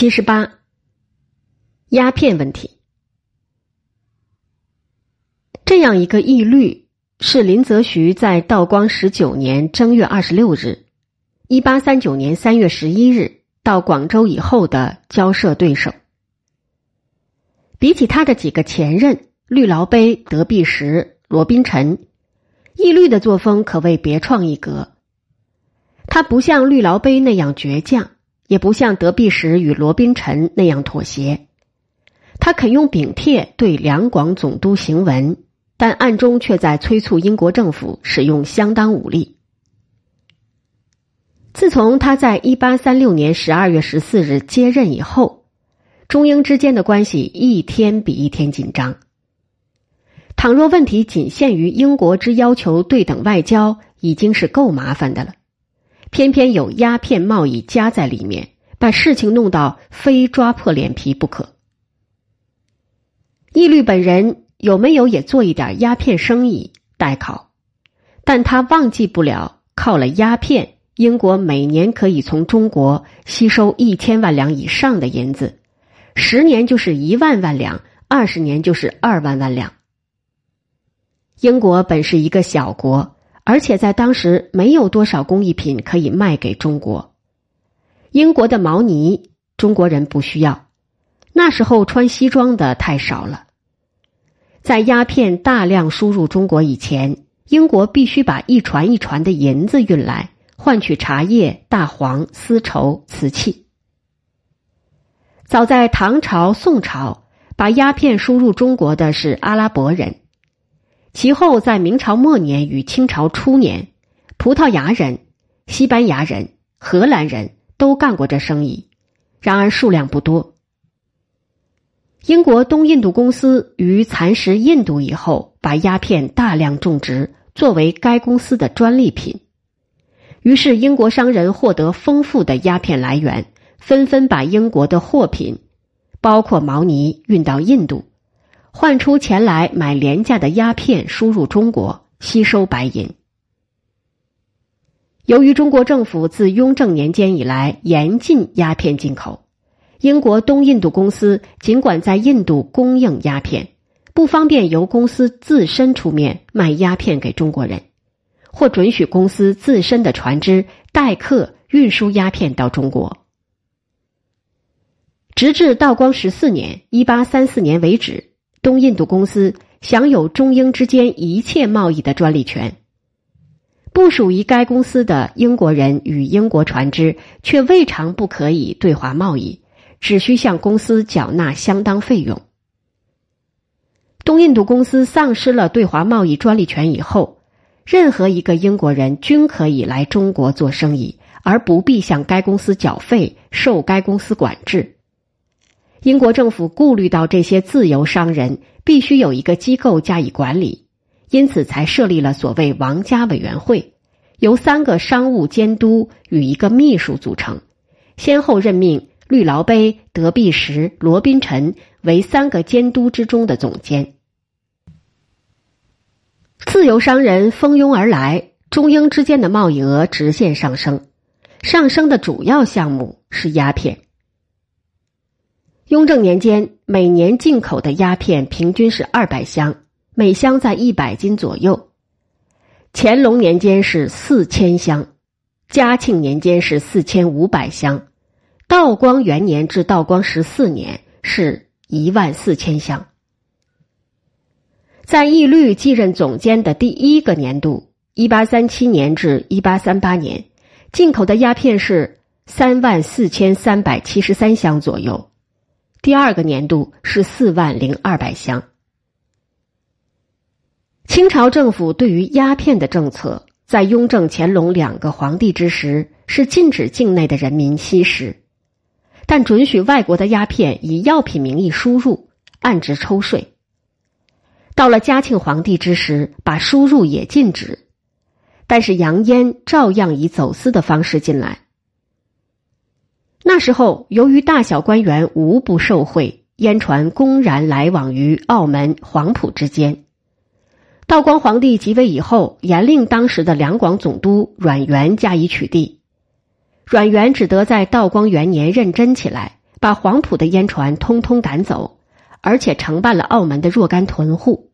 七十八，鸦片问题。这样一个议律是林则徐在道光十九年正月二十六日（一八三九年三月十一日）到广州以后的交涉对手。比起他的几个前任绿劳碑、德弼时、罗宾臣，义律的作风可谓别创一格。他不像绿劳碑那样倔强。也不像德弼时与罗宾臣那样妥协，他肯用禀帖对两广总督行文，但暗中却在催促英国政府使用相当武力。自从他在一八三六年十二月十四日接任以后，中英之间的关系一天比一天紧张。倘若问题仅限于英国之要求对等外交，已经是够麻烦的了。偏偏有鸦片贸易夹在里面，把事情弄到非抓破脸皮不可。义律本人有没有也做一点鸦片生意待考，但他忘记不了靠了鸦片，英国每年可以从中国吸收一千万两以上的银子，十年就是一万万两，二十年就是二万万两。英国本是一个小国。而且在当时没有多少工艺品可以卖给中国，英国的毛呢，中国人不需要。那时候穿西装的太少了。在鸦片大量输入中国以前，英国必须把一船一船的银子运来，换取茶叶、大黄、丝绸、瓷器。早在唐朝、宋朝，把鸦片输入中国的是阿拉伯人。其后，在明朝末年与清朝初年，葡萄牙人、西班牙人、荷兰人都干过这生意，然而数量不多。英国东印度公司于蚕食印度以后，把鸦片大量种植，作为该公司的专利品。于是，英国商人获得丰富的鸦片来源，纷纷把英国的货品，包括毛呢，运到印度。换出钱来买廉价的鸦片，输入中国，吸收白银。由于中国政府自雍正年间以来严禁鸦片进口，英国东印度公司尽管在印度供应鸦片，不方便由公司自身出面卖鸦片给中国人，或准许公司自身的船只代客运输鸦片到中国。直至道光十四年（一八三四年）为止。东印度公司享有中英之间一切贸易的专利权。不属于该公司的英国人与英国船只却未尝不可以对华贸易，只需向公司缴纳相当费用。东印度公司丧失了对华贸易专利权以后，任何一个英国人均可以来中国做生意，而不必向该公司缴费，受该公司管制。英国政府顾虑到这些自由商人必须有一个机构加以管理，因此才设立了所谓王家委员会，由三个商务监督与一个秘书组成，先后任命绿劳杯、德必时、罗宾臣为三个监督之中的总监。自由商人蜂拥而来，中英之间的贸易额直线上升，上升的主要项目是鸦片。雍正年间，每年进口的鸦片平均是二百箱，每箱在一百斤左右。乾隆年间是四千箱，嘉庆年间是四千五百箱，道光元年至道光十四年是一万四千箱。在义律继任总监的第一个年度（一八三七年至一八三八年），进口的鸦片是三万四千三百七十三箱左右。第二个年度是四万零二百箱。清朝政府对于鸦片的政策，在雍正、乾隆两个皇帝之时是禁止境内的人民吸食，但准许外国的鸦片以药品名义输入，按值抽税。到了嘉庆皇帝之时，把输入也禁止，但是洋烟照样以走私的方式进来。那时候，由于大小官员无不受贿，烟船公然来往于澳门、黄埔之间。道光皇帝即位以后，严令当时的两广总督阮元加以取缔。阮元只得在道光元年认真起来，把黄埔的烟船通通赶走，而且承办了澳门的若干屯户。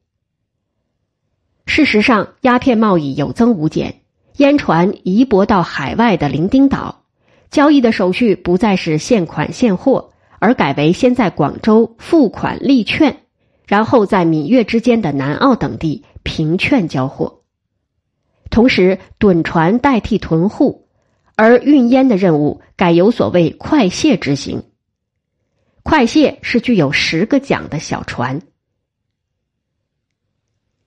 事实上，鸦片贸易有增无减，烟船移泊到海外的伶仃岛，交易的手续不再是现款现货，而改为先在广州付款立券，然后在闽粤之间的南澳等地凭券交货。同时，趸船代替屯户，而运烟的任务改由所谓快卸执行。快卸是具有十个桨的小船。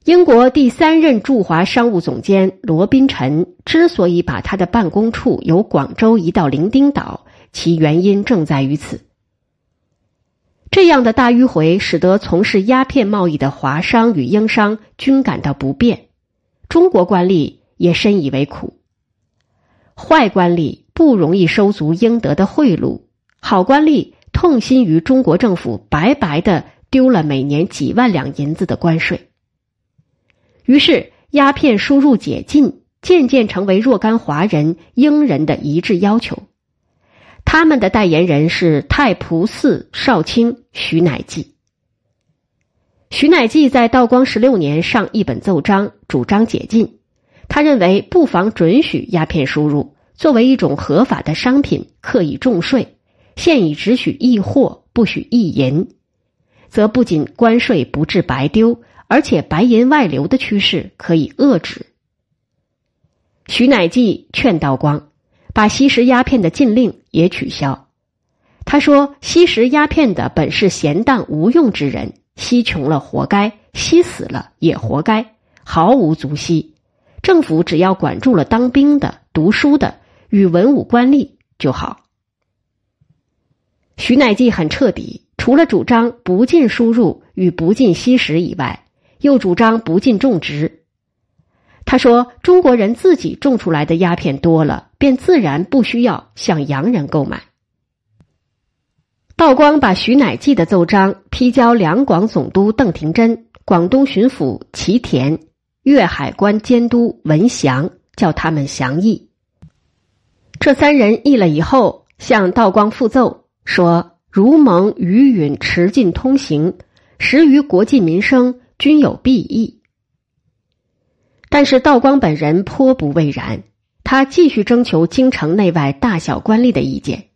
英国第三任驻华商务总监罗宾臣之所以把他的办公处由广州移到伶仃岛，其原因正在于此。这样的大迂回，使得从事鸦片贸易的华商与英商均感到不便。中国官吏也深以为苦。坏官吏不容易收足应得的贿赂，好官吏痛心于中国政府白白的丢了每年几万两银子的关税。于是，鸦片输入解禁渐渐成为若干华人、英人的一致要求。他们的代言人是太仆寺少卿徐乃济。徐乃济在道光十六年上一本奏章，主张解禁。他认为不妨准许鸦片输入，作为一种合法的商品，刻以重税。现已只许易货，不许易银，则不仅关税不致白丢，而且白银外流的趋势可以遏制。徐乃济劝道光，把吸食鸦片的禁令也取消。他说：“吸食鸦片的本是闲荡无用之人。”吸穷了活该，吸死了也活该，毫无足惜。政府只要管住了当兵的、读书的与文武官吏就好。徐乃济很彻底，除了主张不禁输入与不禁吸食以外，又主张不禁种植。他说：“中国人自己种出来的鸦片多了，便自然不需要向洋人购买。”道光把徐乃济的奏章批交两广总督邓廷珍、广东巡抚齐田、粤海关监督文祥，叫他们详议。这三人议了以后，向道光复奏说：“如蒙余允持进通行，实于国计民生均有裨益。”但是道光本人颇不畏然，他继续征求京城内外大小官吏的意见。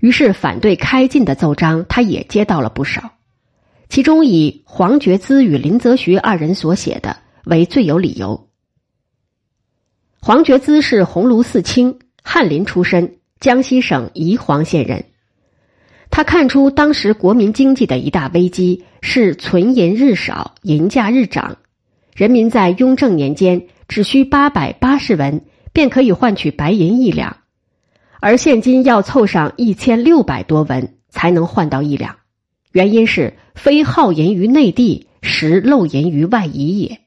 于是，反对开禁的奏章，他也接到了不少，其中以黄觉滋与林则徐二人所写的为最有理由。黄觉滋是鸿胪寺卿，翰林出身，江西省宜黄县人。他看出当时国民经济的一大危机是存银日少，银价日涨，人民在雍正年间只需八百八十文便可以换取白银一两。而现今要凑上一千六百多文才能换到一两，原因是非耗银于内地，实漏银于外夷也。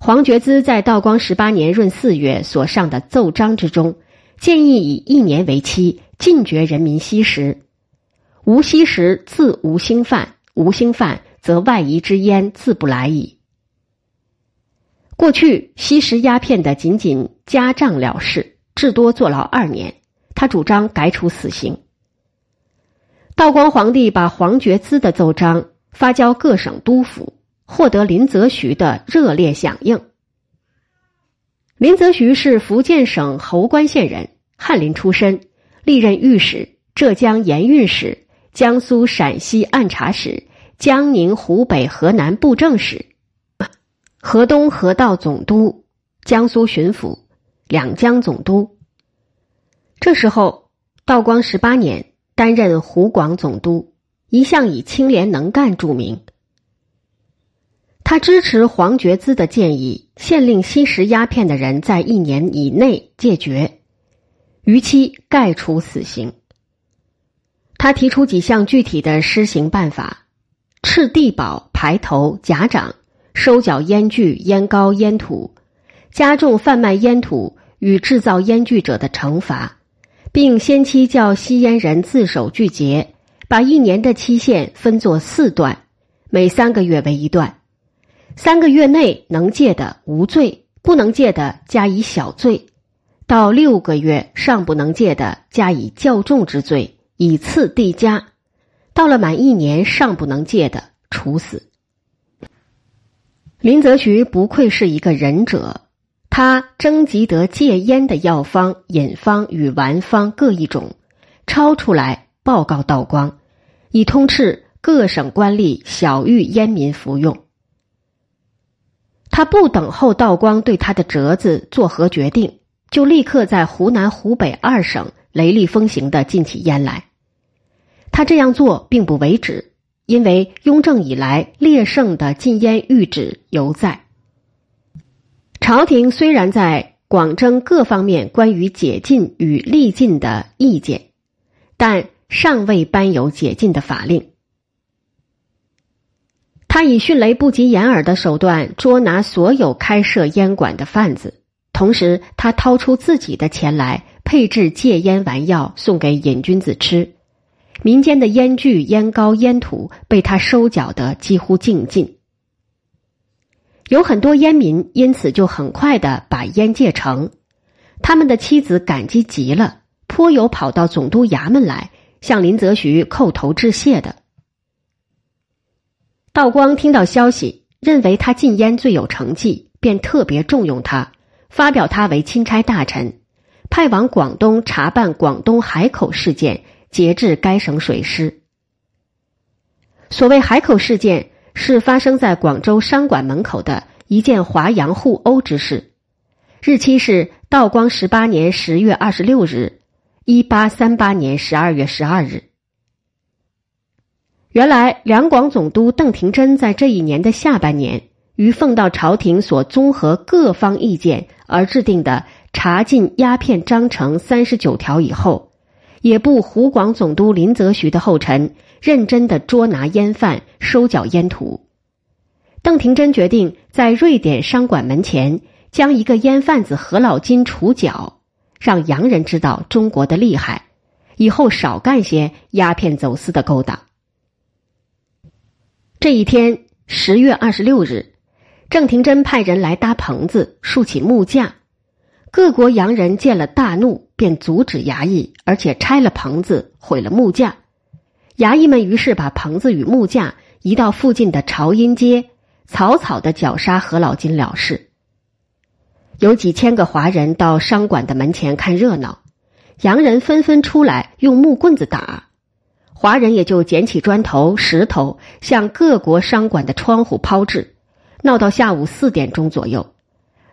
黄觉滋在道光十八年闰四月所上的奏章之中，建议以一年为期，禁绝人民吸食。无吸食，自无兴犯；无兴犯，则外夷之烟自不来矣。过去吸食鸦片的仅仅家仗了事。至多坐牢二年，他主张改处死刑。道光皇帝把黄觉滋的奏章发交各省督府，获得林则徐的热烈响应。林则徐是福建省侯官县人，翰林出身，历任御史、浙江盐运使、江苏、陕西按察使、江宁、湖北、河南布政使、河东河道总督、江苏巡抚。两江总督。这时候，道光十八年担任湖广总督，一向以清廉能干著名。他支持黄觉滋的建议，限令吸食鸦片的人在一年以内戒绝，逾期盖处死刑。他提出几项具体的施行办法：赤地保、排头、甲长，收缴烟具、烟膏、烟土。加重贩卖烟土与制造烟具者的惩罚，并先期叫吸烟人自首拒绝，把一年的期限分作四段，每三个月为一段。三个月内能戒的无罪，不能戒的加以小罪；到六个月尚不能戒的，加以较重之罪，以次递加，到了满一年尚不能戒的，处死。林则徐不愧是一个仁者，他征集得戒烟的药方、饮方与丸方各一种，抄出来报告道光，以通斥各省官吏小谕烟民服用。他不等候道光对他的折子作何决定，就立刻在湖南、湖北二省雷厉风行的禁起烟来。他这样做并不为止，因为雍正以来烈盛的禁烟谕旨犹在。朝廷虽然在广征各方面关于解禁与力禁的意见，但尚未颁有解禁的法令。他以迅雷不及掩耳的手段捉拿所有开设烟馆的贩子，同时他掏出自己的钱来配制戒烟丸药送给瘾君子吃，民间的烟具、烟膏、烟土被他收缴的几乎尽尽。有很多烟民因此就很快的把烟戒成，他们的妻子感激极了，颇有跑到总督衙门来向林则徐叩头致谢的。道光听到消息，认为他禁烟最有成绩，便特别重用他，发表他为钦差大臣，派往广东查办广东海口事件，节制该省水师。所谓海口事件，是发生在广州商馆门口的一件华洋互殴之事，日期是道光十八年十月二十六日，一八三八年十二月十二日。原来，两广总督邓廷珍在这一年的下半年，于奉到朝廷所综合各方意见而制定的查禁鸦片章程三十九条以后，也不湖广总督林则徐的后尘，认真的捉拿烟贩，收缴烟土。邓廷桢决定在瑞典商馆门前将一个烟贩子何老金处绞，让洋人知道中国的厉害，以后少干些鸦片走私的勾当。这一天，十月二十六日，郑廷珍派人来搭棚子，竖起木架。各国洋人见了大怒，便阻止衙役，而且拆了棚子，毁了木架。衙役们于是把棚子与木架移到附近的朝阴街，草草的绞杀何老金了事。有几千个华人到商馆的门前看热闹，洋人纷纷出来用木棍子打。华人也就捡起砖头、石头，向各国商馆的窗户抛掷，闹到下午四点钟左右。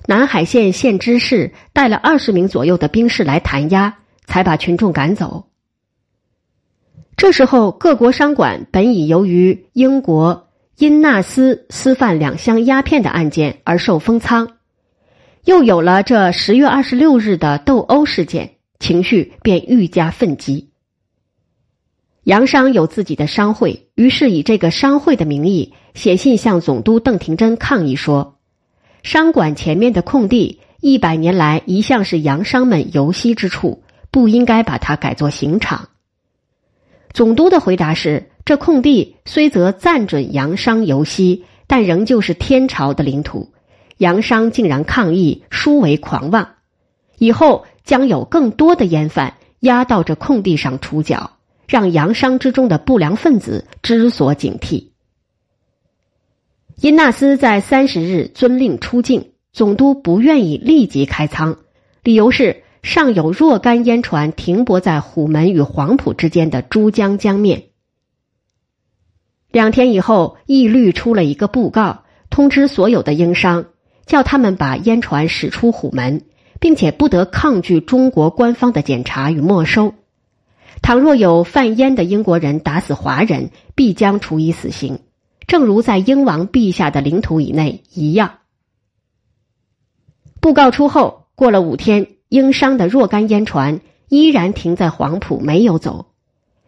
南海县县知事带了二十名左右的兵士来弹压，才把群众赶走。这时候，各国商馆本已由于英国因纳斯私贩两箱鸦片的案件而受封仓，又有了这十月二十六日的斗殴事件，情绪便愈加愤激。洋商有自己的商会，于是以这个商会的名义写信向总督邓廷珍抗议说：“商馆前面的空地一百年来一向是洋商们游息之处，不应该把它改作刑场。”总督的回答是：“这空地虽则暂准洋商游息，但仍旧是天朝的领土。洋商竟然抗议，殊为狂妄。以后将有更多的烟贩押到这空地上处绞。”让洋商之中的不良分子知所警惕。因纳斯在三十日遵令出境，总督不愿意立即开仓，理由是尚有若干烟船停泊在虎门与黄埔之间的珠江江面。两天以后，义律出了一个布告，通知所有的英商，叫他们把烟船驶出虎门，并且不得抗拒中国官方的检查与没收。倘若有贩烟的英国人打死华人，必将处以死刑，正如在英王陛下的领土以内一样。布告出后，过了五天，英商的若干烟船依然停在黄埔，没有走。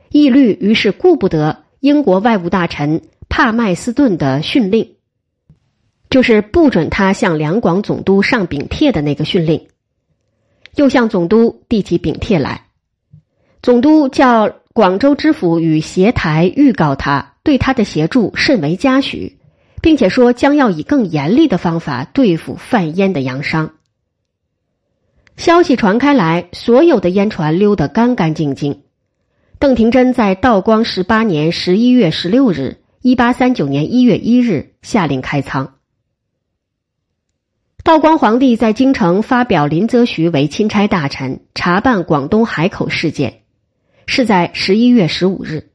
义律于是顾不得英国外务大臣帕麦斯顿的训令，就是不准他向两广总督上禀帖的那个训令，又向总督递起禀帖来。总督叫广州知府与协台预告他对他的协助甚为嘉许，并且说将要以更严厉的方法对付贩烟的洋商。消息传开来，所有的烟船溜得干干净净。邓廷珍在道光十八年十一月十六日（一八三九年一月一日）下令开仓。道光皇帝在京城发表林则徐为钦差大臣，查办广东海口事件，是在十一月十五日，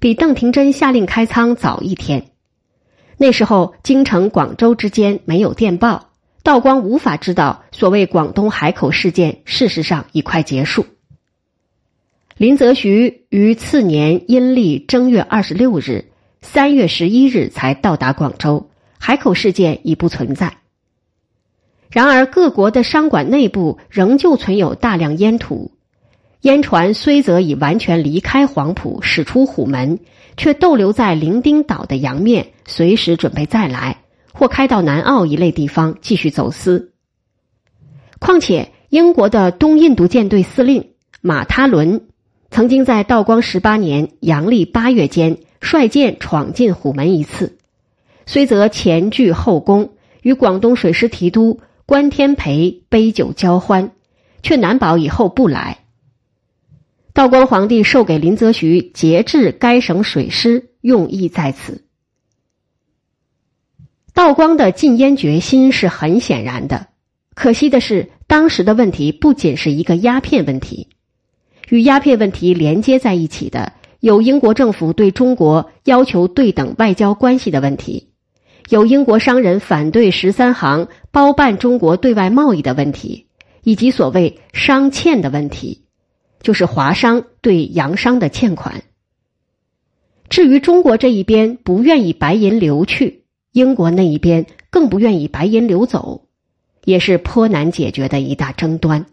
比邓廷珍下令开仓早一天。那时候，京城、广州之间没有电报，道光无法知道所谓广东海口事件事实上已快结束。林则徐于次年阴历正月二十六日、三月十一日才到达广州，海口事件已不存在。然而，各国的商馆内部仍旧存有大量烟土，烟船虽则已完全离开黄埔，驶出虎门，却逗留在伶仃岛的洋面，随时准备再来，或开到南澳一类地方继续走私。况且，英国的东印度舰队司令马他伦曾经在道光十八年阳历八月间率舰闯进虎门一次，虽则前拒后攻，与广东水师提督。关天培杯酒交欢，却难保以后不来。道光皇帝授给林则徐节制该省水师，用意在此。道光的禁烟决心是很显然的，可惜的是，当时的问题不仅是一个鸦片问题，与鸦片问题连接在一起的有英国政府对中国要求对等外交关系的问题。有英国商人反对十三行包办中国对外贸易的问题，以及所谓商欠的问题，就是华商对洋商的欠款。至于中国这一边不愿意白银流去，英国那一边更不愿意白银流走，也是颇难解决的一大争端。